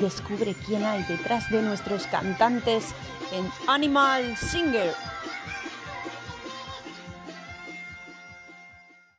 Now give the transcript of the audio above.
descubre quién hay detrás de nuestros cantantes en Animal Singer.